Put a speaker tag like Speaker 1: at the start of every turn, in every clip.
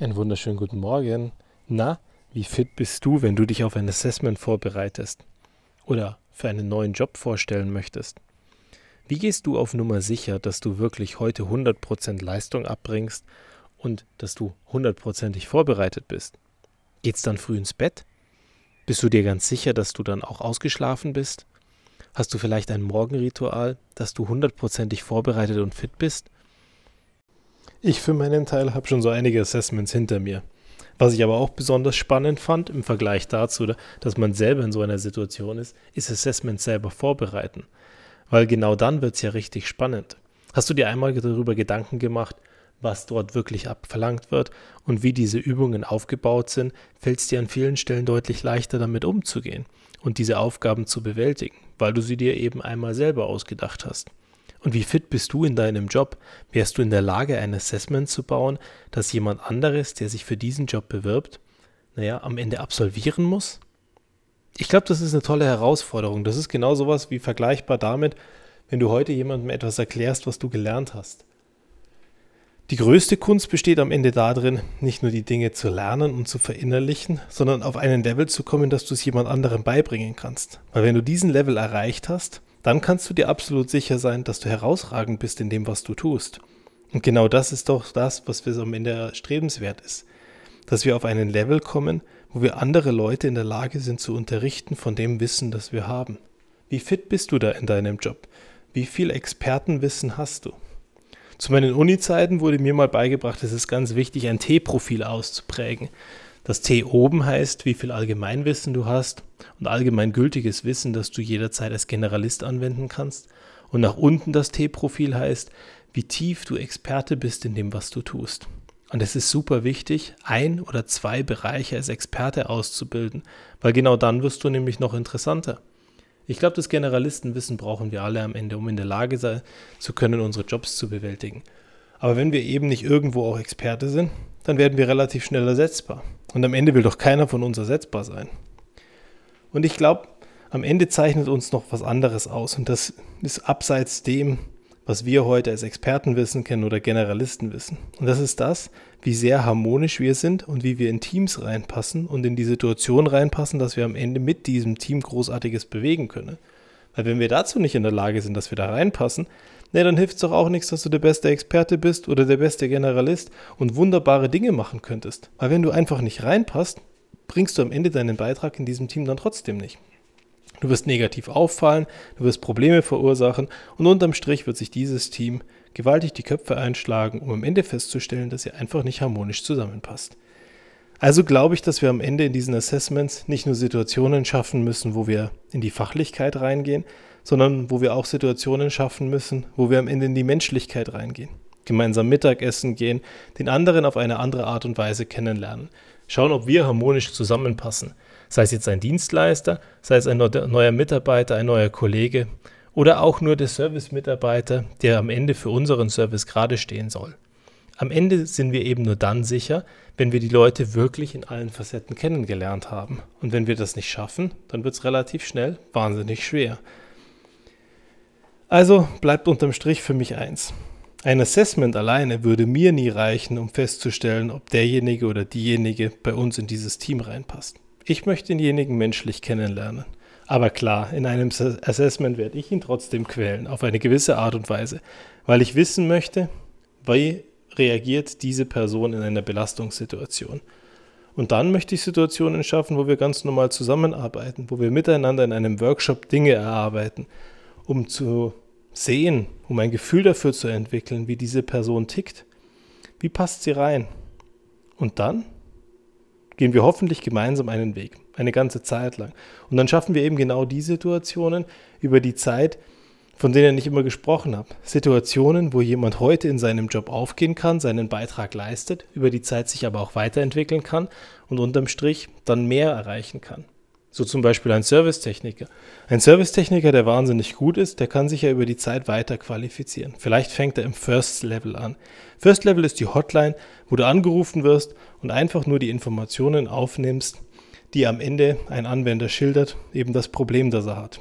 Speaker 1: Einen wunderschönen guten Morgen. Na, wie fit bist du, wenn du dich auf ein Assessment vorbereitest oder für einen neuen Job vorstellen möchtest? Wie gehst du auf Nummer sicher, dass du wirklich heute 100% Leistung abbringst und dass du hundertprozentig vorbereitet bist? Geht's dann früh ins Bett? Bist du dir ganz sicher, dass du dann auch ausgeschlafen bist? Hast du vielleicht ein Morgenritual, dass du hundertprozentig vorbereitet und fit bist? Ich für meinen Teil habe schon so einige Assessments hinter mir. Was ich aber auch besonders spannend fand im Vergleich dazu, dass man selber in so einer Situation ist, ist Assessments selber vorbereiten. Weil genau dann wird es ja richtig spannend. Hast du dir einmal darüber Gedanken gemacht, was dort wirklich abverlangt wird und wie diese Übungen aufgebaut sind, fällt es dir an vielen Stellen deutlich leichter damit umzugehen und diese Aufgaben zu bewältigen, weil du sie dir eben einmal selber ausgedacht hast. Und wie fit bist du in deinem Job? Wärst du in der Lage, ein Assessment zu bauen, das jemand anderes, der sich für diesen Job bewirbt, naja, am Ende absolvieren muss? Ich glaube, das ist eine tolle Herausforderung. Das ist genau sowas wie vergleichbar damit, wenn du heute jemandem etwas erklärst, was du gelernt hast. Die größte Kunst besteht am Ende darin, nicht nur die Dinge zu lernen und zu verinnerlichen, sondern auf einen Level zu kommen, dass du es jemand anderem beibringen kannst. Weil wenn du diesen Level erreicht hast, dann kannst du dir absolut sicher sein, dass du herausragend bist in dem, was du tust. Und genau das ist doch das, was für am Ende erstrebenswert ist. Dass wir auf einen Level kommen, wo wir andere Leute in der Lage sind zu unterrichten von dem Wissen, das wir haben. Wie fit bist du da in deinem Job? Wie viel Expertenwissen hast du? Zu meinen Uni-Zeiten wurde mir mal beigebracht, es ist ganz wichtig, ein T-Profil auszuprägen. Das T oben heißt, wie viel Allgemeinwissen du hast und allgemeingültiges Wissen, das du jederzeit als Generalist anwenden kannst. Und nach unten das T-Profil heißt, wie tief du Experte bist in dem, was du tust. Und es ist super wichtig, ein oder zwei Bereiche als Experte auszubilden, weil genau dann wirst du nämlich noch interessanter. Ich glaube, das Generalistenwissen brauchen wir alle am Ende, um in der Lage sein zu können, unsere Jobs zu bewältigen. Aber wenn wir eben nicht irgendwo auch Experte sind, dann werden wir relativ schnell ersetzbar. Und am Ende will doch keiner von uns ersetzbar sein. Und ich glaube, am Ende zeichnet uns noch was anderes aus. Und das ist abseits dem, was wir heute als Expertenwissen kennen oder Generalistenwissen. Und das ist das, wie sehr harmonisch wir sind und wie wir in Teams reinpassen und in die Situation reinpassen, dass wir am Ende mit diesem Team Großartiges bewegen können. Weil wenn wir dazu nicht in der Lage sind, dass wir da reinpassen, ne, dann hilft es doch auch nichts, dass du der beste Experte bist oder der beste Generalist und wunderbare Dinge machen könntest. Weil wenn du einfach nicht reinpasst, bringst du am Ende deinen Beitrag in diesem Team dann trotzdem nicht. Du wirst negativ auffallen, du wirst Probleme verursachen und unterm Strich wird sich dieses Team gewaltig die Köpfe einschlagen, um am Ende festzustellen, dass ihr einfach nicht harmonisch zusammenpasst. Also glaube ich, dass wir am Ende in diesen Assessments nicht nur Situationen schaffen müssen, wo wir in die Fachlichkeit reingehen, sondern wo wir auch Situationen schaffen müssen, wo wir am Ende in die Menschlichkeit reingehen. Gemeinsam Mittagessen gehen, den anderen auf eine andere Art und Weise kennenlernen. Schauen, ob wir harmonisch zusammenpassen. Sei es jetzt ein Dienstleister, sei es ein neuer Mitarbeiter, ein neuer Kollege oder auch nur der Service-Mitarbeiter, der am Ende für unseren Service gerade stehen soll. Am Ende sind wir eben nur dann sicher, wenn wir die Leute wirklich in allen Facetten kennengelernt haben. Und wenn wir das nicht schaffen, dann wird es relativ schnell wahnsinnig schwer. Also bleibt unterm Strich für mich eins. Ein Assessment alleine würde mir nie reichen, um festzustellen, ob derjenige oder diejenige bei uns in dieses Team reinpasst. Ich möchte denjenigen menschlich kennenlernen. Aber klar, in einem Assessment werde ich ihn trotzdem quälen, auf eine gewisse Art und Weise, weil ich wissen möchte, wie reagiert diese Person in einer Belastungssituation. Und dann möchte ich Situationen schaffen, wo wir ganz normal zusammenarbeiten, wo wir miteinander in einem Workshop Dinge erarbeiten, um zu sehen, um ein Gefühl dafür zu entwickeln, wie diese Person tickt. Wie passt sie rein? Und dann gehen wir hoffentlich gemeinsam einen Weg, eine ganze Zeit lang. Und dann schaffen wir eben genau die Situationen über die Zeit, von denen ich immer gesprochen habe. Situationen, wo jemand heute in seinem Job aufgehen kann, seinen Beitrag leistet, über die Zeit sich aber auch weiterentwickeln kann und unterm Strich dann mehr erreichen kann. So zum Beispiel ein Servicetechniker. Ein Servicetechniker, der wahnsinnig gut ist, der kann sich ja über die Zeit weiter qualifizieren. Vielleicht fängt er im First Level an. First Level ist die Hotline, wo du angerufen wirst und einfach nur die Informationen aufnimmst, die am Ende ein Anwender schildert, eben das Problem, das er hat.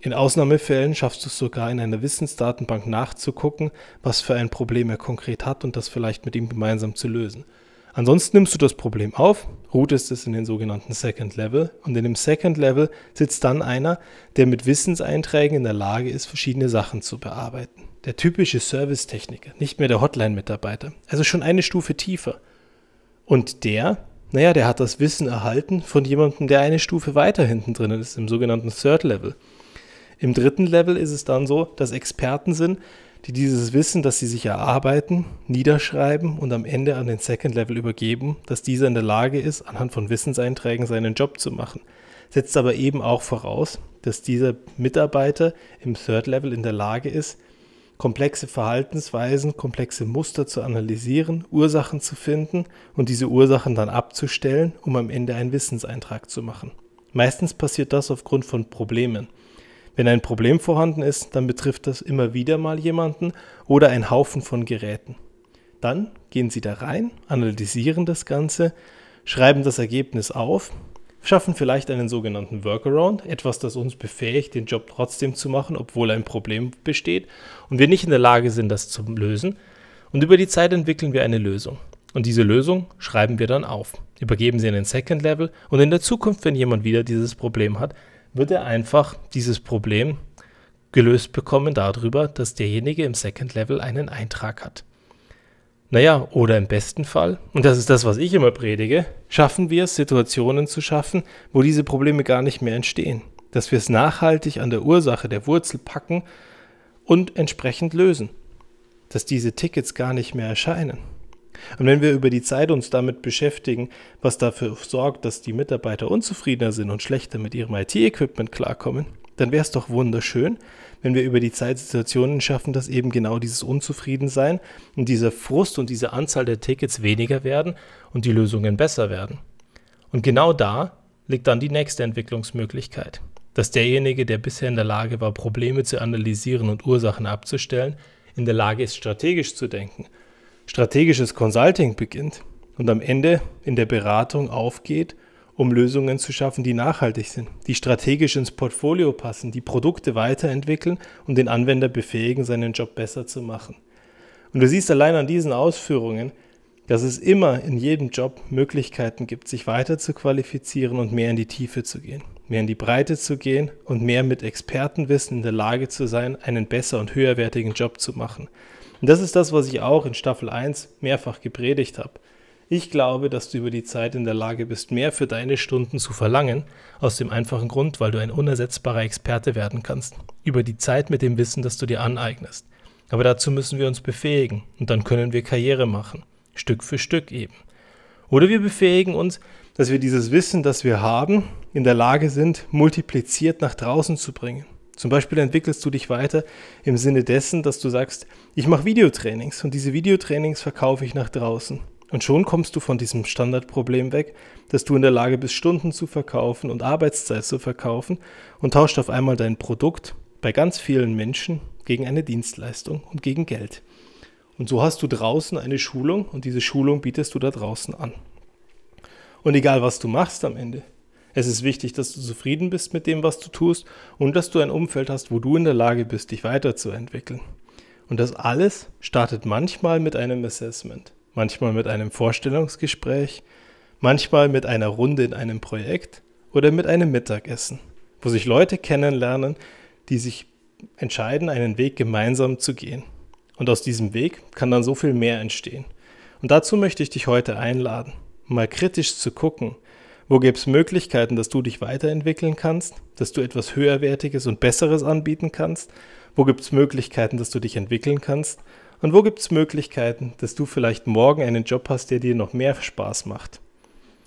Speaker 1: In Ausnahmefällen schaffst du es sogar in einer Wissensdatenbank nachzugucken, was für ein Problem er konkret hat und das vielleicht mit ihm gemeinsam zu lösen. Ansonsten nimmst du das Problem auf, routest es in den sogenannten Second Level und in dem Second Level sitzt dann einer, der mit Wissenseinträgen in der Lage ist, verschiedene Sachen zu bearbeiten. Der typische Servicetechniker, nicht mehr der Hotline-Mitarbeiter, also schon eine Stufe tiefer. Und der, naja, der hat das Wissen erhalten von jemandem, der eine Stufe weiter hinten drin ist, im sogenannten Third Level. Im dritten Level ist es dann so, dass Experten sind, die dieses Wissen, das sie sich erarbeiten, niederschreiben und am Ende an den Second Level übergeben, dass dieser in der Lage ist, anhand von Wissenseinträgen seinen Job zu machen. Setzt aber eben auch voraus, dass dieser Mitarbeiter im Third Level in der Lage ist, komplexe Verhaltensweisen, komplexe Muster zu analysieren, Ursachen zu finden und diese Ursachen dann abzustellen, um am Ende einen Wissenseintrag zu machen. Meistens passiert das aufgrund von Problemen. Wenn ein Problem vorhanden ist, dann betrifft das immer wieder mal jemanden oder einen Haufen von Geräten. Dann gehen Sie da rein, analysieren das Ganze, schreiben das Ergebnis auf, schaffen vielleicht einen sogenannten Workaround, etwas, das uns befähigt, den Job trotzdem zu machen, obwohl ein Problem besteht und wir nicht in der Lage sind, das zu lösen. Und über die Zeit entwickeln wir eine Lösung. Und diese Lösung schreiben wir dann auf, übergeben sie in den Second Level und in der Zukunft, wenn jemand wieder dieses Problem hat, wird er einfach dieses Problem gelöst bekommen darüber, dass derjenige im Second Level einen Eintrag hat. Naja, oder im besten Fall, und das ist das, was ich immer predige, schaffen wir es, Situationen zu schaffen, wo diese Probleme gar nicht mehr entstehen. Dass wir es nachhaltig an der Ursache, der Wurzel packen und entsprechend lösen. Dass diese Tickets gar nicht mehr erscheinen. Und wenn wir über die Zeit uns damit beschäftigen, was dafür sorgt, dass die Mitarbeiter unzufriedener sind und schlechter mit ihrem IT-Equipment klarkommen, dann wäre es doch wunderschön, wenn wir über die Zeit Situationen schaffen, dass eben genau dieses Unzufriedensein und dieser Frust und diese Anzahl der Tickets weniger werden und die Lösungen besser werden. Und genau da liegt dann die nächste Entwicklungsmöglichkeit, dass derjenige, der bisher in der Lage war, Probleme zu analysieren und Ursachen abzustellen, in der Lage ist, strategisch zu denken strategisches Consulting beginnt und am Ende in der Beratung aufgeht, um Lösungen zu schaffen, die nachhaltig sind, die strategisch ins Portfolio passen, die Produkte weiterentwickeln und den Anwender befähigen, seinen Job besser zu machen. Und du siehst allein an diesen Ausführungen, dass es immer in jedem Job Möglichkeiten gibt, sich weiter zu qualifizieren und mehr in die Tiefe zu gehen, mehr in die Breite zu gehen und mehr mit Expertenwissen in der Lage zu sein, einen besser und höherwertigen Job zu machen. Und das ist das, was ich auch in Staffel 1 mehrfach gepredigt habe. Ich glaube, dass du über die Zeit in der Lage bist, mehr für deine Stunden zu verlangen, aus dem einfachen Grund, weil du ein unersetzbarer Experte werden kannst. Über die Zeit mit dem Wissen, das du dir aneignest. Aber dazu müssen wir uns befähigen und dann können wir Karriere machen. Stück für Stück eben. Oder wir befähigen uns, dass wir dieses Wissen, das wir haben, in der Lage sind, multipliziert nach draußen zu bringen. Zum Beispiel entwickelst du dich weiter im Sinne dessen, dass du sagst, ich mache Videotrainings und diese Videotrainings verkaufe ich nach draußen. Und schon kommst du von diesem Standardproblem weg, dass du in der Lage bist, Stunden zu verkaufen und Arbeitszeit zu verkaufen und tauscht auf einmal dein Produkt bei ganz vielen Menschen gegen eine Dienstleistung und gegen Geld. Und so hast du draußen eine Schulung und diese Schulung bietest du da draußen an. Und egal was du machst am Ende, es ist wichtig, dass du zufrieden bist mit dem, was du tust und dass du ein Umfeld hast, wo du in der Lage bist, dich weiterzuentwickeln. Und das alles startet manchmal mit einem Assessment, manchmal mit einem Vorstellungsgespräch, manchmal mit einer Runde in einem Projekt oder mit einem Mittagessen, wo sich Leute kennenlernen, die sich entscheiden, einen Weg gemeinsam zu gehen. Und aus diesem Weg kann dann so viel mehr entstehen. Und dazu möchte ich dich heute einladen, mal kritisch zu gucken, wo gibt es Möglichkeiten, dass du dich weiterentwickeln kannst, dass du etwas Höherwertiges und Besseres anbieten kannst? Wo gibt es Möglichkeiten, dass du dich entwickeln kannst? Und wo gibt es Möglichkeiten, dass du vielleicht morgen einen Job hast, der dir noch mehr Spaß macht?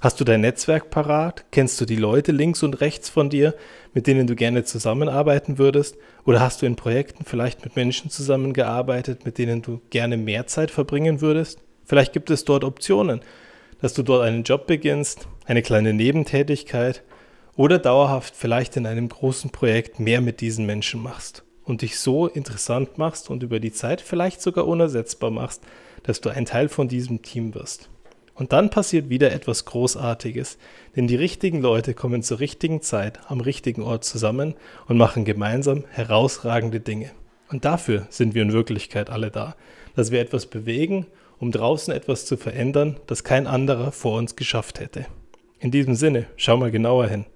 Speaker 1: Hast du dein Netzwerk parat? Kennst du die Leute links und rechts von dir, mit denen du gerne zusammenarbeiten würdest? Oder hast du in Projekten vielleicht mit Menschen zusammengearbeitet, mit denen du gerne mehr Zeit verbringen würdest? Vielleicht gibt es dort Optionen, dass du dort einen Job beginnst, eine kleine Nebentätigkeit oder dauerhaft vielleicht in einem großen Projekt mehr mit diesen Menschen machst und dich so interessant machst und über die Zeit vielleicht sogar unersetzbar machst, dass du ein Teil von diesem Team wirst. Und dann passiert wieder etwas Großartiges, denn die richtigen Leute kommen zur richtigen Zeit am richtigen Ort zusammen und machen gemeinsam herausragende Dinge. Und dafür sind wir in Wirklichkeit alle da, dass wir etwas bewegen um draußen etwas zu verändern, das kein anderer vor uns geschafft hätte. In diesem Sinne, schau mal genauer hin.